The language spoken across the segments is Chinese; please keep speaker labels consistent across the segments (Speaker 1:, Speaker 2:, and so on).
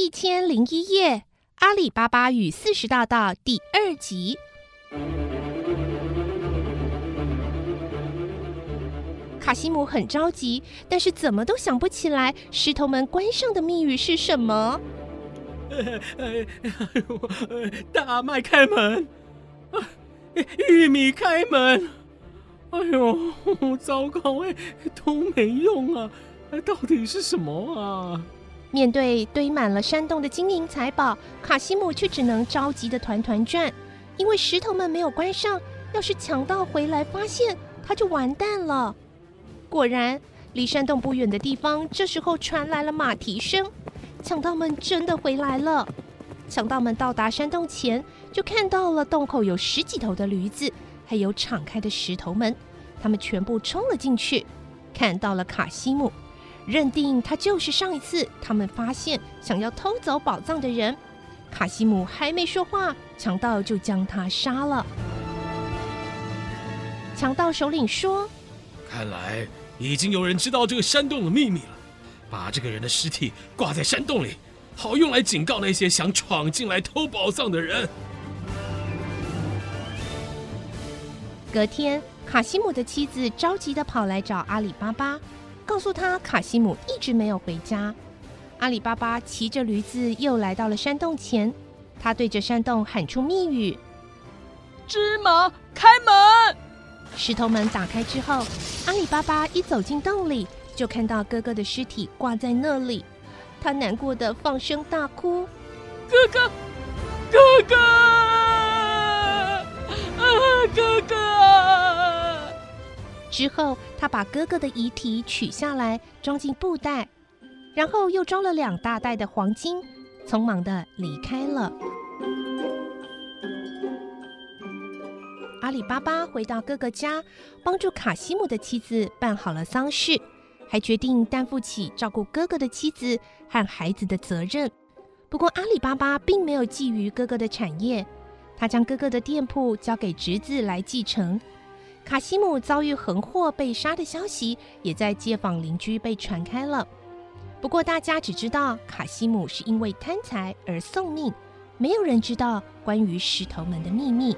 Speaker 1: 一千零一夜《阿里巴巴与四十大盗》第二集。卡西姆很着急，但是怎么都想不起来石头门关上的密语是什么。
Speaker 2: 大麦开门，玉米开门。哎呦，糟糕哎，都没用啊！到底是什么啊？
Speaker 1: 面对堆满了山洞的金银财宝，卡西姆却只能着急的团团转，因为石头们没有关上。要是强盗回来发现，他就完蛋了。果然，离山洞不远的地方，这时候传来了马蹄声。强盗们真的回来了。强盗们到达山洞前，就看到了洞口有十几头的驴子，还有敞开的石头门。他们全部冲了进去，看到了卡西姆，认定他就是上一次他们发现想要偷走宝藏的人。卡西姆还没说话，强盗就将他杀了。强盗首领说：“
Speaker 2: 看来已经有人知道这个山洞的秘密了。”把这个人的尸体挂在山洞里，好用来警告那些想闯进来偷宝藏的人。
Speaker 1: 隔天，卡西姆的妻子着急的跑来找阿里巴巴，告诉他卡西姆一直没有回家。阿里巴巴骑着驴子又来到了山洞前，他对着山洞喊出密语：“
Speaker 3: 芝麻开门！”
Speaker 1: 石头门打开之后，阿里巴巴一走进洞里。就看到哥哥的尸体挂在那里，他难过的放声大哭：“
Speaker 3: 哥哥，哥哥，
Speaker 1: 之后，他把哥哥的遗体取下来，装进布袋，然后又装了两大袋的黄金，匆忙的离开了。阿里巴巴回到哥哥家，帮助卡西姆的妻子办好了丧事。还决定担负起照顾哥哥的妻子和孩子的责任。不过，阿里巴巴并没有觊觎哥哥的产业，他将哥哥的店铺交给侄子来继承。卡西姆遭遇横祸被杀的消息也在街坊邻居被传开了。不过，大家只知道卡西姆是因为贪财而送命，没有人知道关于石头门的秘密。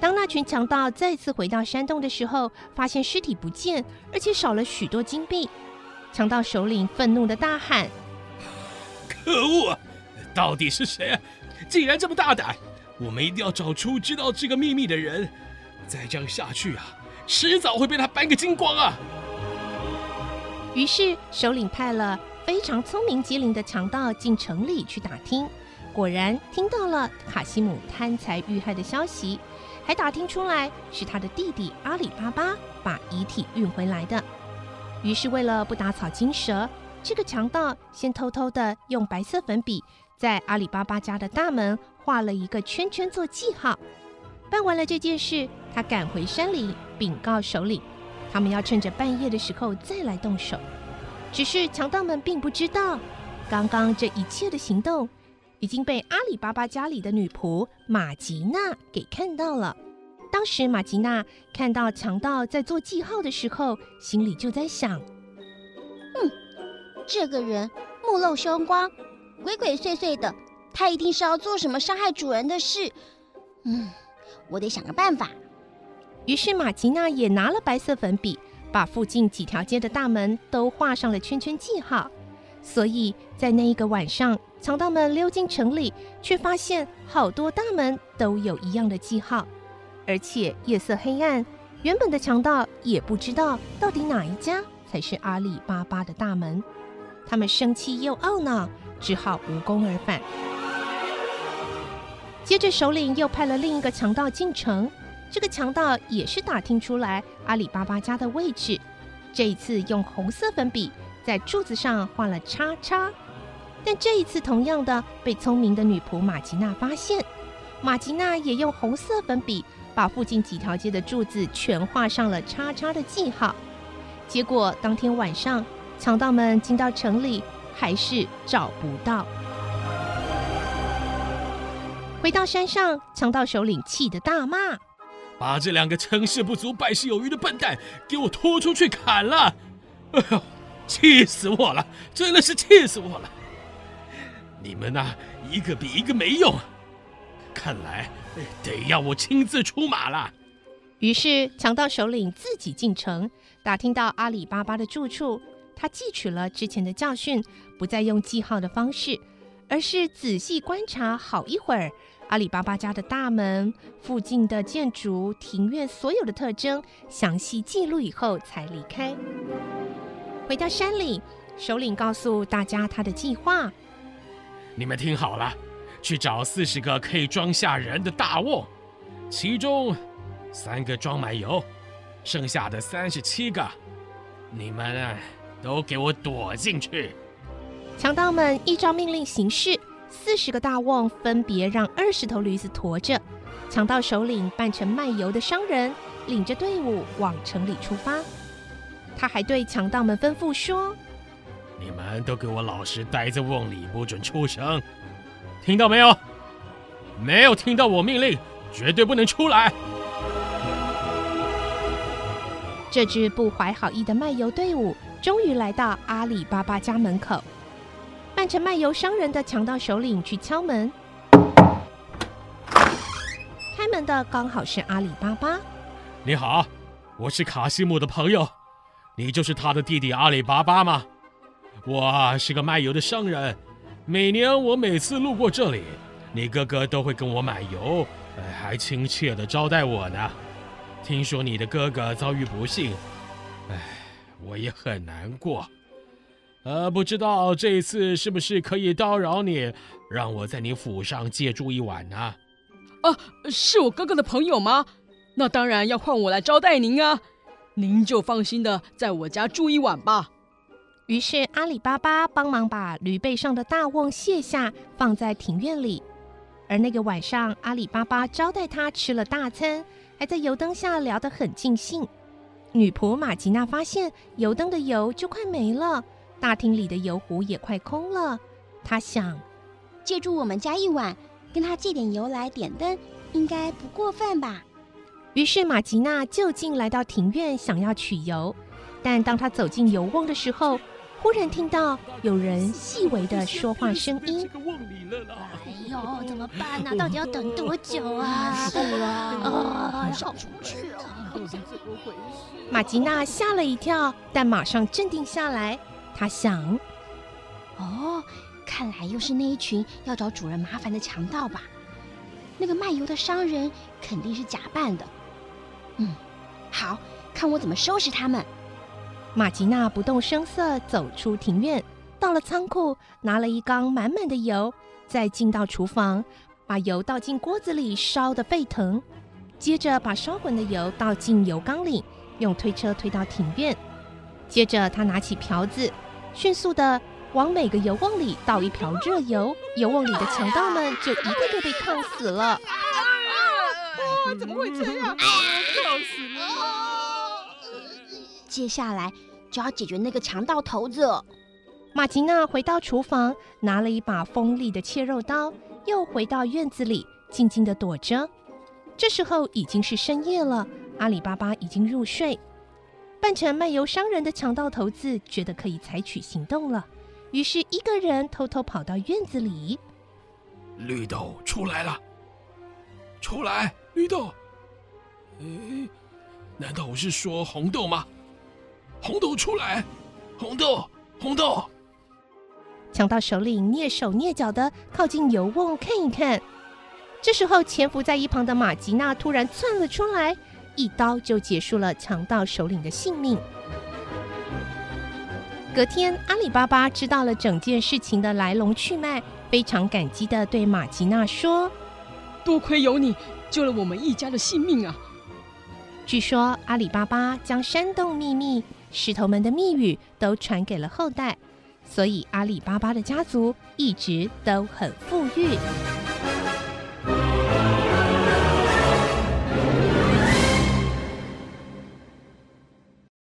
Speaker 1: 当那群强盗再次回到山洞的时候，发现尸体不见，而且少了许多金币。强盗首领愤怒的大喊：“
Speaker 2: 可恶！到底是谁啊？竟然这么大胆！我们一定要找出知道这个秘密的人。再这样下去啊，迟早会被他搬个精光啊！”
Speaker 1: 于是，首领派了非常聪明机灵的强盗进城里去打听，果然听到了卡西姆贪财遇害的消息。还打听出来是他的弟弟阿里巴巴把遗体运回来的。于是为了不打草惊蛇，这个强盗先偷偷的用白色粉笔在阿里巴巴家的大门画了一个圈圈做记号。办完了这件事，他赶回山里禀告首领，他们要趁着半夜的时候再来动手。只是强盗们并不知道，刚刚这一切的行动。已经被阿里巴巴家里的女仆马吉娜给看到了。当时马吉娜看到强盗在做记号的时候，心里就在想：“
Speaker 4: 嗯，这个人目露凶光，鬼鬼祟祟的，他一定是要做什么伤害主人的事。嗯，我得想个办法。”
Speaker 1: 于是马吉娜也拿了白色粉笔，把附近几条街的大门都画上了圈圈记号。所以在那一个晚上。强盗们溜进城里，却发现好多大门都有一样的记号，而且夜色黑暗，原本的强盗也不知道到底哪一家才是阿里巴巴的大门。他们生气又懊恼，只好无功而返。接着，首领又派了另一个强盗进城，这个强盗也是打听出来阿里巴巴家的位置，这一次用红色粉笔在柱子上画了叉叉。但这一次，同样的被聪明的女仆马吉娜发现，马吉娜也用红色粉笔把附近几条街的柱子全画上了叉叉的记号。结果当天晚上，强盗们进到城里，还是找不到。回到山上，强盗首领气得大骂：“
Speaker 2: 把这两个成事不足败事有余的笨蛋给我拖出去砍了！”哎呦，气死我了！真的是气死我了！你们呐，一个比一个没用，看来得要我亲自出马了。
Speaker 1: 于是强盗首领自己进城，打听到阿里巴巴的住处。他汲取了之前的教训，不再用记号的方式，而是仔细观察好一会儿阿里巴巴家的大门、附近的建筑、庭院所有的特征，详细记录以后才离开。回到山里，首领告诉大家他的计划：
Speaker 2: 你们听好了，去找四十个可以装下人的大瓮，其中三个装满油，剩下的三十七个，你们。都给我躲进去！
Speaker 1: 强盗们依照命令行事，四十个大瓮分别让二十头驴子驮着。强盗首领扮成卖油的商人，领着队伍往城里出发。他还对强盗们吩咐说：“
Speaker 2: 你们都给我老实待在瓮里，不准出声，听到没有？没有听到我命令，绝对不能出来！”
Speaker 1: 这支不怀好意的卖油队伍。终于来到阿里巴巴家门口，扮成卖油商人的强盗首领去敲门。开门的刚好是阿里巴巴。
Speaker 2: 你好，我是卡西姆的朋友，你就是他的弟弟阿里巴巴吗？我是个卖油的商人，每年我每次路过这里，你哥哥都会跟我买油，还亲切的招待我呢。听说你的哥哥遭遇不幸，唉。我也很难过，呃，不知道这一次是不是可以叨扰你，让我在你府上借住一晚呢？
Speaker 3: 啊，是我哥哥的朋友吗？那当然要换我来招待您啊！您就放心的在我家住一晚吧。
Speaker 1: 于是阿里巴巴帮忙把驴背上的大瓮卸下，放在庭院里。而那个晚上，阿里巴巴招待他吃了大餐，还在油灯下聊得很尽兴。女仆马吉娜发现油灯的油就快没了，大厅里的油壶也快空了。他想，
Speaker 4: 借住我们家一晚，跟他借点油来点灯，应该不过分吧？
Speaker 1: 于是马吉娜就近来到庭院，想要取油。但当他走进油瓮的时候，忽然听到有人细微的说话声音。
Speaker 4: 哎呦，怎么办呢？到底要等多久啊？是啊，啊，上出去啊！怎么
Speaker 1: 回事？马吉娜吓了一跳，但马上镇定下来。她想：
Speaker 4: 哦，看来又是那一群要找主人麻烦的强盗吧？那个卖油的商人肯定是假扮的。嗯，好看我怎么收拾他们。
Speaker 1: 马吉娜不动声色走出庭院，到了仓库，拿了一缸满满的油，再进到厨房，把油倒进锅子里烧得沸腾，接着把烧滚的油倒进油缸里，用推车推到庭院。接着他拿起瓢子，迅速的往每个油瓮里倒一瓢热油，油瓮里的强盗们就一个个被烫死了。啊！
Speaker 3: 怎么会这样？烫死了！
Speaker 4: 接下来就要解决那个强盗头子。
Speaker 1: 马吉娜回到厨房，拿了一把锋利的切肉刀，又回到院子里，静静的躲着。这时候已经是深夜了，阿里巴巴已经入睡。扮成卖油商人的强盗头子觉得可以采取行动了，于是一个人偷偷跑到院子里。
Speaker 2: 绿豆出来了，出来，绿豆。哎，难道我是说红豆吗？红豆出来，红豆，红豆！
Speaker 1: 强盗首领蹑手蹑脚的靠近油瓮看一看。这时候，潜伏在一旁的马吉娜突然窜了出来，一刀就结束了强盗首领的性命。隔天，阿里巴巴知道了整件事情的来龙去脉，非常感激的对马吉娜说：“
Speaker 3: 多亏有你，救了我们一家的性命啊！”
Speaker 1: 据说，阿里巴巴将山洞秘密。石头们的密语都传给了后代，所以阿里巴巴的家族一直都很富裕。